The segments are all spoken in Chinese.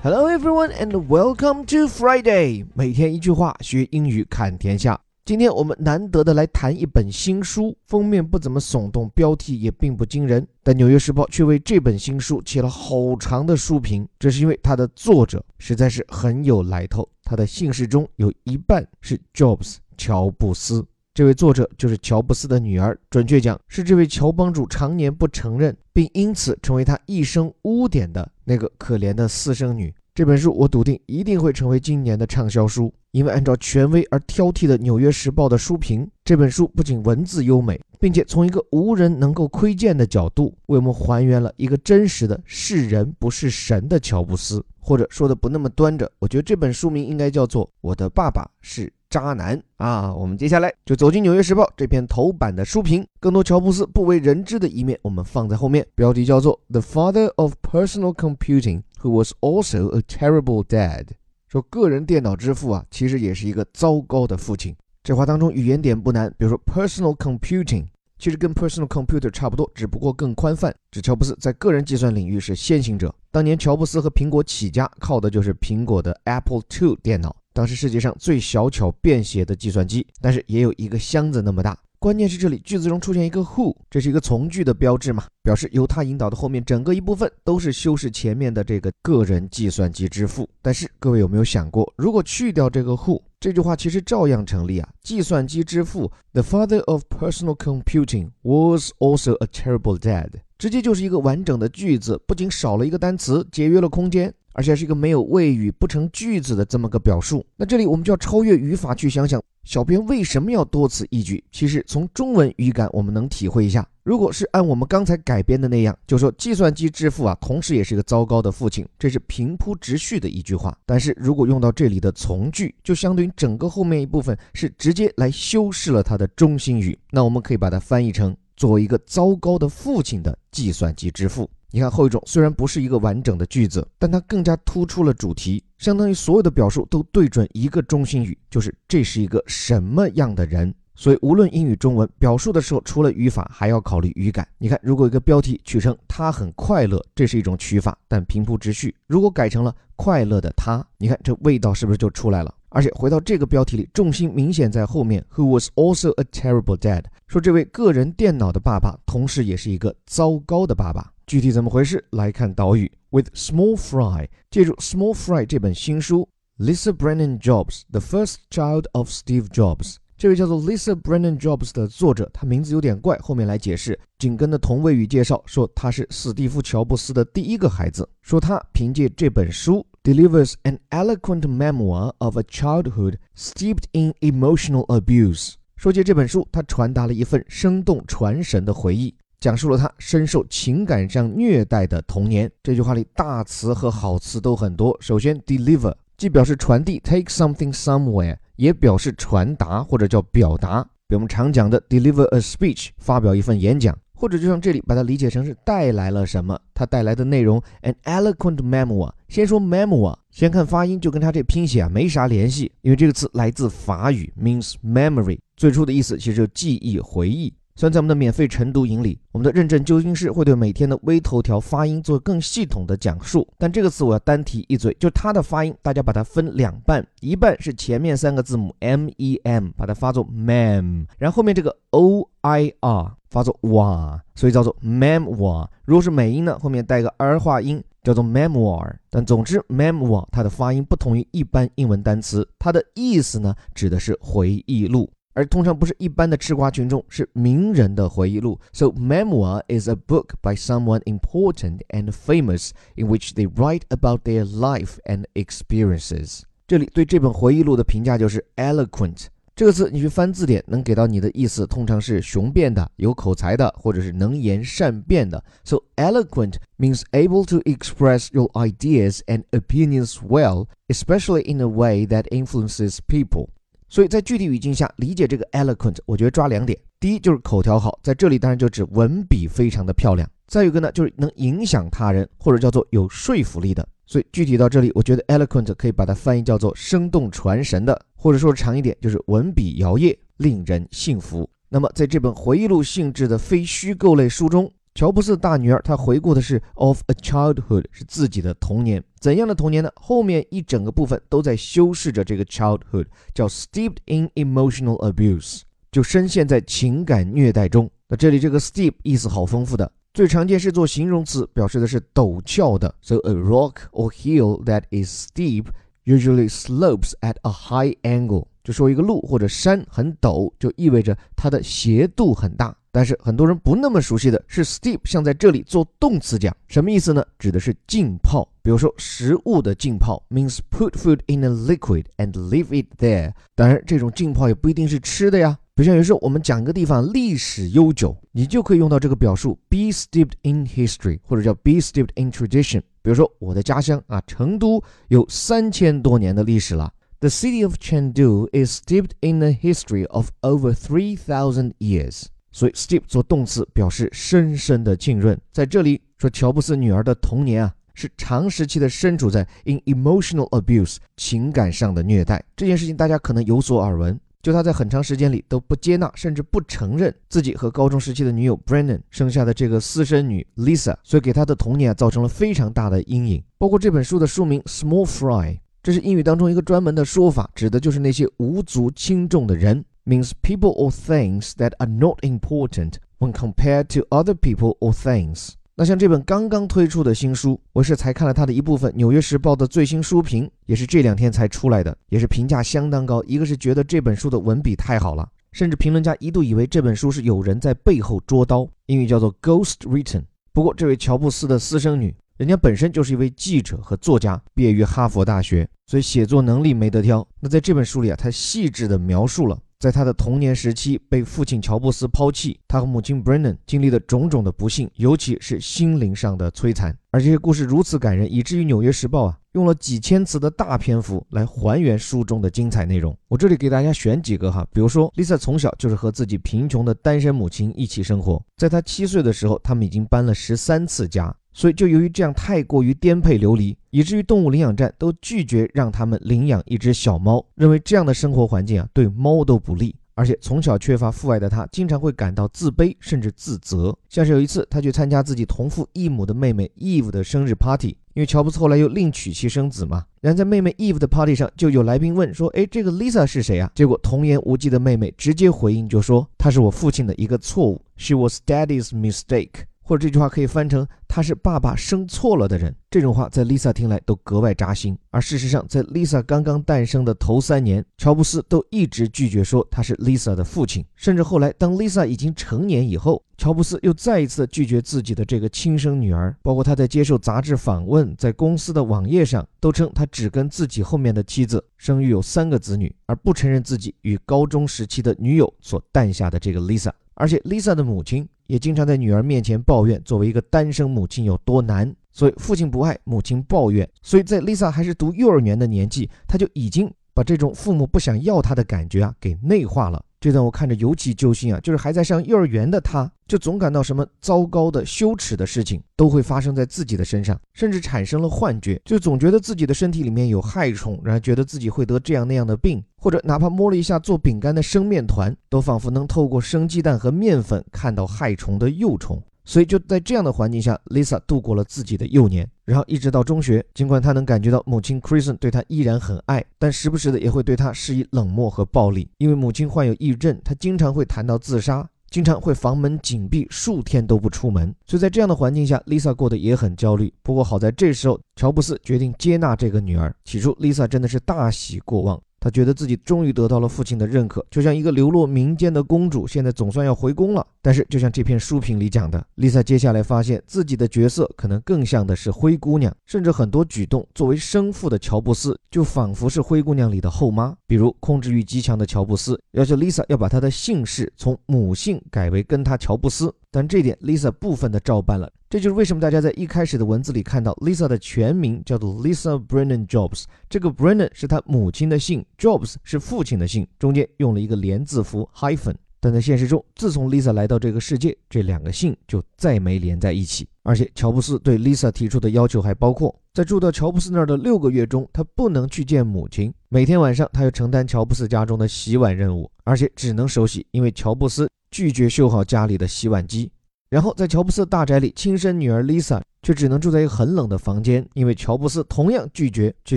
Hello everyone and welcome to Friday。每天一句话，学英语看天下。今天我们难得的来谈一本新书，封面不怎么耸动，标题也并不惊人，但《纽约时报》却为这本新书写了好长的书评。这是因为它的作者实在是很有来头，他的姓氏中有一半是 Jobs 乔布斯。这位作者就是乔布斯的女儿，准确讲是这位乔帮主常年不承认，并因此成为他一生污点的那个可怜的私生女。这本书我笃定一定会成为今年的畅销书，因为按照权威而挑剔的《纽约时报》的书评，这本书不仅文字优美，并且从一个无人能够窥见的角度，为我们还原了一个真实的是人不是神的乔布斯，或者说的不那么端着，我觉得这本书名应该叫做《我的爸爸是》。渣男啊！我们接下来就走进《纽约时报》这篇头版的书评，更多乔布斯不为人知的一面，我们放在后面。标题叫做 “The Father of Personal Computing, Who Was Also a Terrible Dad”，说个人电脑之父啊，其实也是一个糟糕的父亲。这话当中语言点不难，比如说 “personal computing”，其实跟 “personal computer” 差不多，只不过更宽泛，指乔布斯在个人计算领域是先行者。当年乔布斯和苹果起家，靠的就是苹果的 Apple II 电脑。当时世界上最小巧便携的计算机，但是也有一个箱子那么大。关键是这里句子中出现一个 who，这是一个从句的标志嘛，表示由它引导的后面整个一部分都是修饰前面的这个个人计算机之父。但是各位有没有想过，如果去掉这个 who，这句话其实照样成立啊？计算机之父，the father of personal computing was also a terrible dad，直接就是一个完整的句子，不仅少了一个单词，节约了空间。而且是一个没有谓语、不成句子的这么个表述。那这里我们就要超越语法去想想，小编为什么要多此一举？其实从中文语感我们能体会一下。如果是按我们刚才改编的那样，就说计算机之父啊，同时也是一个糟糕的父亲，这是平铺直叙的一句话。但是如果用到这里的从句，就相当于整个后面一部分是直接来修饰了它的中心语。那我们可以把它翻译成作为一个糟糕的父亲的计算机之父。你看后一种虽然不是一个完整的句子，但它更加突出了主题，相当于所有的表述都对准一个中心语，就是这是一个什么样的人。所以无论英语、中文表述的时候，除了语法，还要考虑语感。你看，如果一个标题取成“他很快乐”，这是一种取法，但平铺直叙；如果改成了“快乐的他”，你看这味道是不是就出来了？而且回到这个标题里，重心明显在后面，Who was also a terrible dad，说这位个人电脑的爸爸，同时也是一个糟糕的爸爸。具体怎么回事？来看导语：With small fry，借助 Small Fry 这本新书，Lisa Brennan Jobs，the first child of Steve Jobs。这位叫做 Lisa Brennan Jobs 的作者，他名字有点怪，后面来解释。紧跟的同位语介绍说他是史蒂夫乔布斯的第一个孩子，说他凭借这本书 delivers an eloquent memoir of a childhood steeped in emotional abuse。说起这本书，他传达了一份生动传神的回忆。讲述了他深受情感上虐待的童年。这句话里大词和好词都很多。首先，deliver 既表示传递，take something somewhere，也表示传达或者叫表达。比如我们常讲的 deliver a speech，发表一份演讲，或者就像这里把它理解成是带来了什么，它带来的内容。An eloquent memoir。先说 memoir，先看发音，就跟它这拼写啊没啥联系，因为这个词来自法语，means memory，最初的意思其实就记忆、回忆。虽然在我们的免费晨读营里，我们的认证究竟是会对每天的微头条发音做更系统的讲述，但这个词我要单提一嘴，就它的发音，大家把它分两半，一半是前面三个字母 m e m，把它发作 mem，然后后面这个 o i r 发作哇，所以叫做 memoir。如果是美音呢，后面带个儿化音，叫做 memoir。但总之 memoir 它的发音不同于一般英文单词，它的意思呢指的是回忆录。而通常不是一般的吃瓜群众，是名人的回忆录。So memoir is a book by someone important and famous in which they write about their life and experiences。这里对这本回忆录的评价就是 eloquent 这个词，你去翻字典能给到你的意思，通常是雄辩的、有口才的，或者是能言善辩的。So eloquent means able to express your ideas and opinions well, especially in a way that influences people. 所以在具体语境下理解这个 eloquent，我觉得抓两点。第一就是口条好，在这里当然就指文笔非常的漂亮。再有一个呢，就是能影响他人或者叫做有说服力的。所以具体到这里，我觉得 eloquent 可以把它翻译叫做生动传神的，或者说长一点就是文笔摇曳，令人信服。那么在这本回忆录性质的非虚构类书中，乔布斯大女儿，她回顾的是 of a childhood，是自己的童年。怎样的童年呢？后面一整个部分都在修饰着这个 childhood，叫 steeped in emotional abuse，就深陷在情感虐待中。那这里这个 steep 意思好丰富的，最常见是做形容词，表示的是陡峭的。So a rock or hill that is steep usually slopes at a high angle，就说一个路或者山很陡，就意味着它的斜度很大。但是很多人不那么熟悉的是，steep 像在这里做动词讲，什么意思呢？指的是浸泡。比如说食物的浸泡，means put food in a liquid and leave it there。当然，这种浸泡也不一定是吃的呀。比如像有时候我们讲一个地方历史悠久，你就可以用到这个表述，be steeped in history，或者叫 be steeped in tradition。比如说我的家乡啊，成都有三千多年的历史了。The city of Chengdu is steeped in a history of over three thousand years。所以，steep 做动词表示深深的浸润。在这里说，乔布斯女儿的童年啊，是长时期的身处在 in emotional abuse 情感上的虐待。这件事情大家可能有所耳闻。就他在很长时间里都不接纳，甚至不承认自己和高中时期的女友 Brennan 生下的这个私生女 Lisa，所以给他的童年啊造成了非常大的阴影。包括这本书的书名 Small Fry，这是英语当中一个专门的说法，指的就是那些无足轻重的人。Means people or things that are not important when compared to other people or things。那像这本刚刚推出的新书，我是才看了它的一部分，《纽约时报》的最新书评也是这两天才出来的，也是评价相当高。一个是觉得这本书的文笔太好了，甚至评论家一度以为这本书是有人在背后捉刀，英语叫做 ghost written。不过，这位乔布斯的私生女，人家本身就是一位记者和作家，毕业于哈佛大学，所以写作能力没得挑。那在这本书里啊，他细致地描述了。在他的童年时期被父亲乔布斯抛弃，他和母亲 Brennan 经历的种种的不幸，尤其是心灵上的摧残。而这些故事如此感人，以至于《纽约时报》啊用了几千词的大篇幅来还原书中的精彩内容。我这里给大家选几个哈，比如说 Lisa 从小就是和自己贫穷的单身母亲一起生活，在她七岁的时候，他们已经搬了十三次家。所以，就由于这样太过于颠沛流离，以至于动物领养站都拒绝让他们领养一只小猫，认为这样的生活环境啊对猫都不利。而且从小缺乏父爱的他，经常会感到自卑甚至自责。像是有一次，他去参加自己同父异母的妹妹 Eve 的生日 party，因为乔布斯后来又另娶妻生子嘛。然后在妹妹 Eve 的 party 上，就有来宾问说：“哎，这个 Lisa 是谁啊？”结果童言无忌的妹妹直接回应就说：“她是我父亲的一个错误，She was Daddy's mistake。”或者这句话可以翻成“他是爸爸生错了的人”。这种话在 Lisa 听来都格外扎心。而事实上，在 Lisa 刚刚诞生的头三年，乔布斯都一直拒绝说他是 Lisa 的父亲。甚至后来，当 Lisa 已经成年以后，乔布斯又再一次拒绝自己的这个亲生女儿。包括他在接受杂志访问，在公司的网页上都称他只跟自己后面的妻子生育有三个子女，而不承认自己与高中时期的女友所诞下的这个 Lisa。而且 Lisa 的母亲也经常在女儿面前抱怨，作为一个单身母亲有多难。所以父亲不爱，母亲抱怨。所以在 Lisa 还是读幼儿园的年纪，她就已经把这种父母不想要她的感觉啊给内化了。这段我看着尤其揪心啊，就是还在上幼儿园的他，就总感到什么糟糕的、羞耻的事情都会发生在自己的身上，甚至产生了幻觉，就总觉得自己的身体里面有害虫，然后觉得自己会得这样那样的病，或者哪怕摸了一下做饼干的生面团，都仿佛能透过生鸡蛋和面粉看到害虫的幼虫。所以就在这样的环境下，Lisa 度过了自己的幼年，然后一直到中学。尽管她能感觉到母亲 Kristen 对她依然很爱，但时不时的也会对她施以冷漠和暴力。因为母亲患有抑郁症，她经常会谈到自杀，经常会房门紧闭数天都不出门。所以在这样的环境下，Lisa 过得也很焦虑。不过好在这时候，乔布斯决定接纳这个女儿。起初，Lisa 真的是大喜过望。他觉得自己终于得到了父亲的认可，就像一个流落民间的公主，现在总算要回宫了。但是，就像这篇书评里讲的，Lisa 接下来发现自己的角色可能更像的是灰姑娘，甚至很多举动，作为生父的乔布斯就仿佛是灰姑娘里的后妈。比如，控制欲极强的乔布斯要求 Lisa 要把她的姓氏从母姓改为跟他乔布斯，但这点 Lisa 部分的照办了。这就是为什么大家在一开始的文字里看到 Lisa 的全名叫做 Lisa Brennan Jobs，这个 Brennan 是她母亲的姓，Jobs 是父亲的姓，中间用了一个连字符 hyphen。但在现实中，自从 Lisa 来到这个世界，这两个姓就再没连在一起。而且乔布斯对 Lisa 提出的要求还包括，在住到乔布斯那儿的六个月中，他不能去见母亲，每天晚上他要承担乔布斯家中的洗碗任务，而且只能手洗，因为乔布斯拒绝修好家里的洗碗机。然后在乔布斯大宅里，亲生女儿 Lisa 却只能住在一个很冷的房间，因为乔布斯同样拒绝去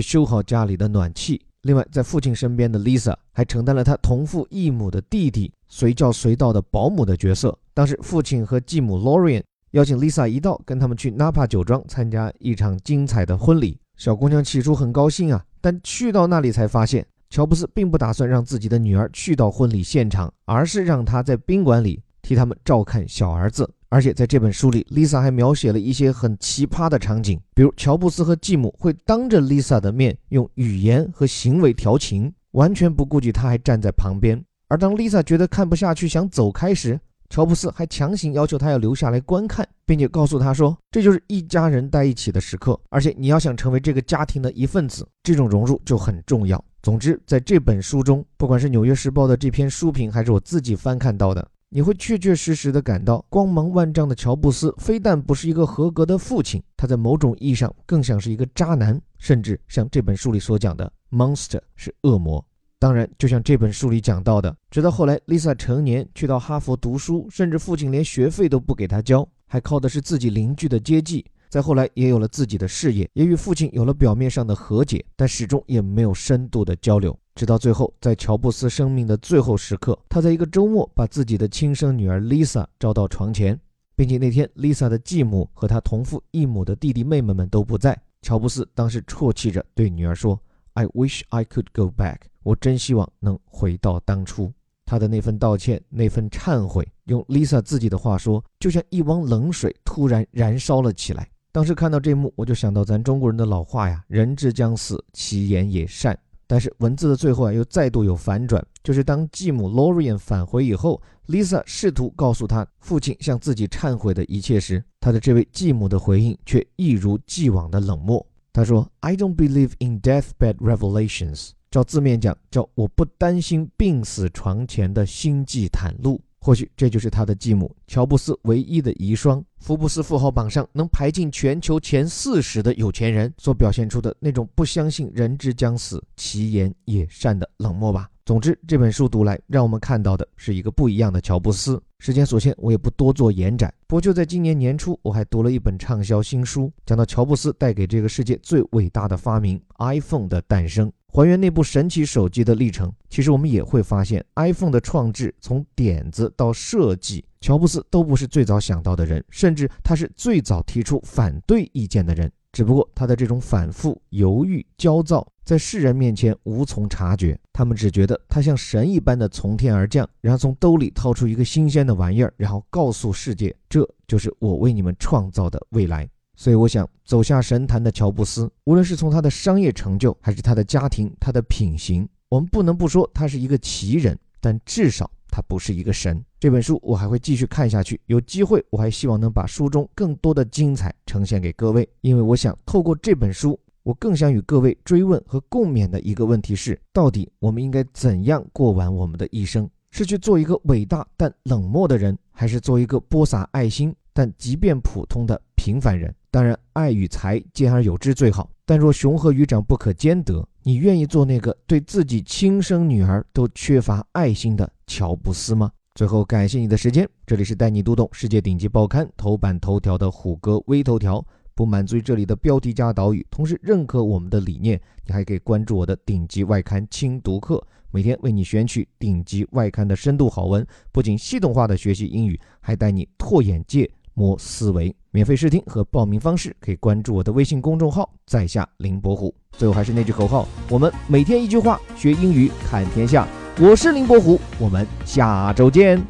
修好家里的暖气。另外，在父亲身边的 Lisa 还承担了他同父异母的弟弟随叫随到的保姆的角色。当时，父亲和继母 Lorian 邀请 Lisa 一道跟他们去 Napa 酒庄参加一场精彩的婚礼。小姑娘起初很高兴啊，但去到那里才发现，乔布斯并不打算让自己的女儿去到婚礼现场，而是让她在宾馆里替他们照看小儿子。而且在这本书里，Lisa 还描写了一些很奇葩的场景，比如乔布斯和继母会当着 Lisa 的面用语言和行为调情，完全不顾及她还站在旁边。而当 Lisa 觉得看不下去想走开时，乔布斯还强行要求她要留下来观看，并且告诉她说：“这就是一家人在一起的时刻，而且你要想成为这个家庭的一份子，这种融入就很重要。”总之，在这本书中，不管是《纽约时报》的这篇书评，还是我自己翻看到的。你会确确实实地感到，光芒万丈的乔布斯非但不是一个合格的父亲，他在某种意义上更像是一个渣男，甚至像这本书里所讲的 monster 是恶魔。当然，就像这本书里讲到的，直到后来 Lisa 成年去到哈佛读书，甚至父亲连学费都不给他交，还靠的是自己邻居的接济。再后来也有了自己的事业，也与父亲有了表面上的和解，但始终也没有深度的交流。直到最后，在乔布斯生命的最后时刻，他在一个周末把自己的亲生女儿 Lisa 招到床前，并且那天 Lisa 的继母和他同父异母的弟弟妹妹们都不在。乔布斯当时啜泣着对女儿说：“I wish I could go back。我真希望能回到当初。”他的那份道歉，那份忏悔，用 Lisa 自己的话说，就像一汪冷水突然燃烧了起来。当时看到这一幕，我就想到咱中国人的老话呀：“人之将死，其言也善。”但是文字的最后啊，又再度有反转，就是当继母 Lorian 返回以后，Lisa 试图告诉他父亲向自己忏悔的一切时，他的这位继母的回应却一如既往的冷漠。他说：“I don't believe in deathbed revelations。”照字面讲，叫我不担心病死床前的星际袒露。或许这就是他的继母乔布斯唯一的遗孀。福布斯富豪榜上能排进全球前四十的有钱人所表现出的那种不相信人之将死，其言也善的冷漠吧。总之，这本书读来，让我们看到的是一个不一样的乔布斯。时间所限，我也不多做延展。不过就在今年年初，我还读了一本畅销新书，讲到乔布斯带给这个世界最伟大的发明 ——iPhone 的诞生。还原那部神奇手机的历程，其实我们也会发现，iPhone 的创制从点子到设计，乔布斯都不是最早想到的人，甚至他是最早提出反对意见的人。只不过他的这种反复、犹豫、焦躁，在世人面前无从察觉，他们只觉得他像神一般的从天而降，然后从兜里掏出一个新鲜的玩意儿，然后告诉世界，这就是我为你们创造的未来。所以，我想走下神坛的乔布斯，无论是从他的商业成就，还是他的家庭、他的品行，我们不能不说他是一个奇人，但至少他不是一个神。这本书我还会继续看下去，有机会我还希望能把书中更多的精彩呈现给各位，因为我想透过这本书，我更想与各位追问和共勉的一个问题是：到底我们应该怎样过完我们的一生？是去做一个伟大但冷漠的人，还是做一个播撒爱心但即便普通的平凡人？当然，爱与财兼而有之最好。但若雄和鱼长不可兼得，你愿意做那个对自己亲生女儿都缺乏爱心的乔布斯吗？最后，感谢你的时间。这里是带你读懂世界顶级报刊头版头条的虎哥微头条。不满足于这里的标题加导语，同时认可我们的理念，你还可以关注我的顶级外刊轻读课，每天为你选取顶级外刊的深度好文，不仅系统化的学习英语，还带你拓眼界。摸思维，免费试听和报名方式可以关注我的微信公众号，在下林伯虎。最后还是那句口号，我们每天一句话，学英语看天下。我是林伯虎，我们下周见。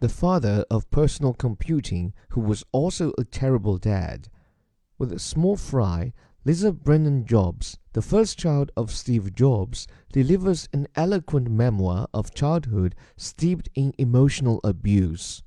The father of personal computing, who was also a terrible dad, with a small fry. Lisa Brennan Jobs, the first child of Steve Jobs, delivers an eloquent memoir of childhood steeped in emotional abuse.